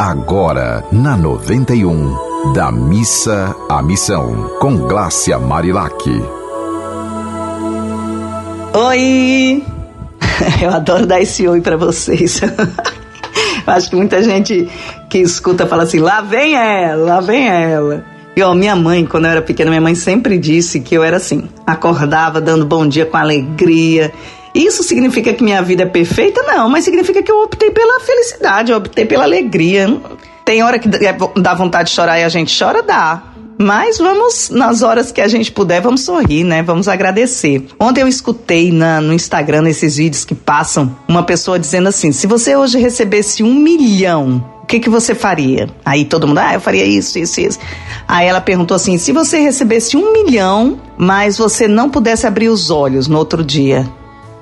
Agora, na 91, da missa à missão, com Glácia Marilac. Oi! Eu adoro dar esse oi para vocês. Acho que muita gente que escuta fala assim: lá vem ela, lá vem ela. E ó, minha mãe, quando eu era pequena, minha mãe sempre disse que eu era assim: acordava dando bom dia com alegria. Isso significa que minha vida é perfeita? Não, mas significa que eu optei pela felicidade, eu optei pela alegria. Tem hora que dá vontade de chorar e a gente chora? Dá. Mas vamos, nas horas que a gente puder, vamos sorrir, né? Vamos agradecer. Ontem eu escutei na, no Instagram, nesses vídeos que passam, uma pessoa dizendo assim: se você hoje recebesse um milhão, o que, que você faria? Aí todo mundo, ah, eu faria isso, isso, isso. Aí ela perguntou assim: se você recebesse um milhão, mas você não pudesse abrir os olhos no outro dia,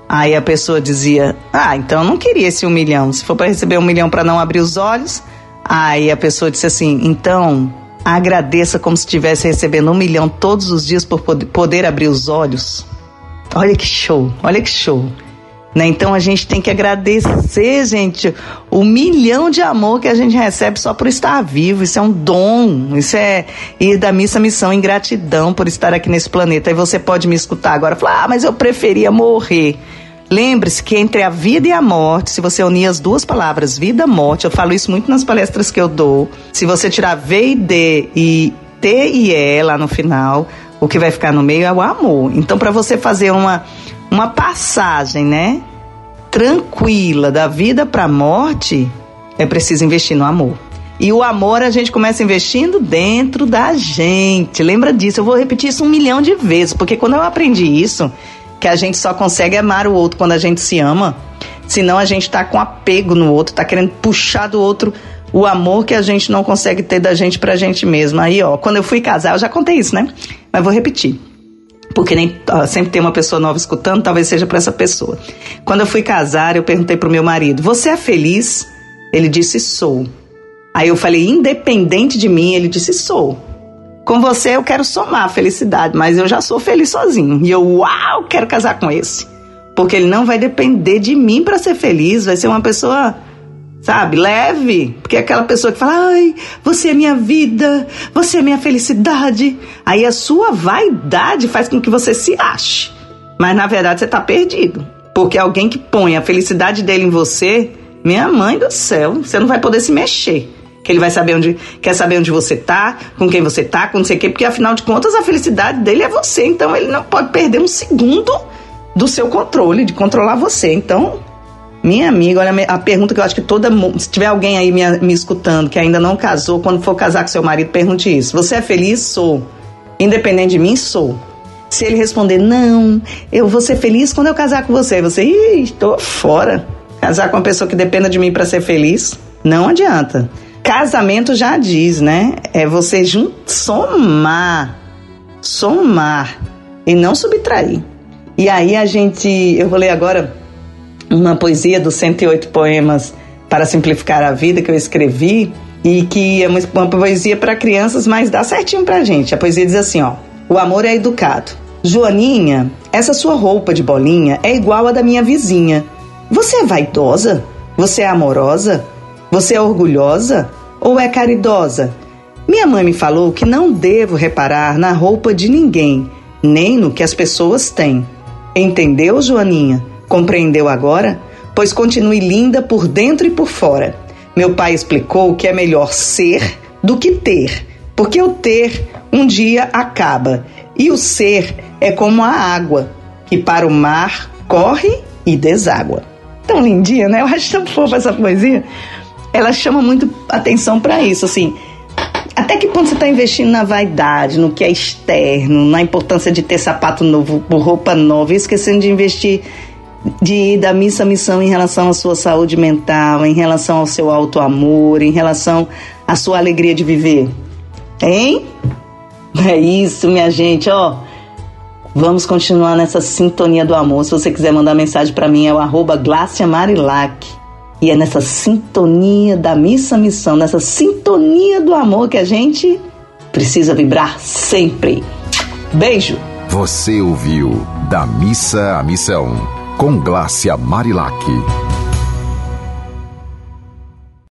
Aí a pessoa dizia: Ah, então eu não queria esse um milhão. Se for para receber um milhão para não abrir os olhos. Aí a pessoa disse assim: Então agradeça como se estivesse recebendo um milhão todos os dias por poder abrir os olhos. Olha que show, olha que show. Né? Então a gente tem que agradecer, gente, o milhão de amor que a gente recebe só por estar vivo. Isso é um dom. Isso é ir da missa missão em gratidão por estar aqui nesse planeta. Aí você pode me escutar agora e falar: ah, mas eu preferia morrer. Lembre-se que entre a vida e a morte, se você unir as duas palavras, vida e morte, eu falo isso muito nas palestras que eu dou. Se você tirar V e D e T e E lá no final, o que vai ficar no meio é o amor. Então, para você fazer uma, uma passagem, né, tranquila da vida para a morte, é preciso investir no amor. E o amor a gente começa investindo dentro da gente. Lembra disso? Eu vou repetir isso um milhão de vezes, porque quando eu aprendi isso, que a gente só consegue amar o outro quando a gente se ama. Senão a gente tá com apego no outro, tá querendo puxar do outro o amor que a gente não consegue ter da gente pra gente mesma. Aí, ó, quando eu fui casar, eu já contei isso, né? Mas vou repetir. Porque nem ó, sempre tem uma pessoa nova escutando, talvez seja para essa pessoa. Quando eu fui casar, eu perguntei pro meu marido: "Você é feliz?" Ele disse: "Sou". Aí eu falei: "Independente de mim?" Ele disse: "Sou". Com você eu quero somar a felicidade, mas eu já sou feliz sozinho. E eu, uau, quero casar com esse. Porque ele não vai depender de mim para ser feliz, vai ser uma pessoa, sabe, leve. Porque é aquela pessoa que fala, ai, você é minha vida, você é minha felicidade. Aí a sua vaidade faz com que você se ache. Mas na verdade você tá perdido. Porque alguém que põe a felicidade dele em você, minha mãe do céu, você não vai poder se mexer que ele vai saber onde quer saber onde você tá, com quem você tá, com não sei o quê, porque afinal de contas a felicidade dele é você, então ele não pode perder um segundo do seu controle, de controlar você. Então, minha amiga, olha a pergunta que eu acho que toda se tiver alguém aí me, me escutando que ainda não casou, quando for casar com seu marido, pergunte isso. Você é feliz? Sou. Independente de mim, sou. Se ele responder, não, eu vou ser feliz quando eu casar com você, você, estou fora. Casar com uma pessoa que dependa de mim para ser feliz, não adianta. Casamento já diz, né? É você somar, somar e não subtrair. E aí a gente, eu vou ler agora uma poesia dos 108 poemas para simplificar a vida que eu escrevi e que é uma, poesia para crianças, mas dá certinho pra gente. A poesia diz assim, ó: O amor é educado. Joaninha, essa sua roupa de bolinha é igual à da minha vizinha. Você é vaidosa? Você é amorosa? Você é orgulhosa ou é caridosa? Minha mãe me falou que não devo reparar na roupa de ninguém, nem no que as pessoas têm. Entendeu, Joaninha? Compreendeu agora? Pois continue linda por dentro e por fora. Meu pai explicou que é melhor ser do que ter, porque o ter um dia acaba e o ser é como a água que para o mar corre e deságua. Tão lindinha, né? Eu acho tão fofa essa poesia ela chama muito atenção para isso, assim. Até que ponto você está investindo na vaidade, no que é externo, na importância de ter sapato novo, roupa nova, e esquecendo de investir, de ir da missa à missão em relação à sua saúde mental, em relação ao seu alto amor, em relação à sua alegria de viver? Hein? É isso, minha gente, ó. Vamos continuar nessa sintonia do amor. Se você quiser mandar mensagem para mim, é o arroba Marilac. E é nessa sintonia da missa missão, nessa sintonia do amor que a gente precisa vibrar sempre. Beijo! Você ouviu Da Missa à Missão, com Glácia Marilac.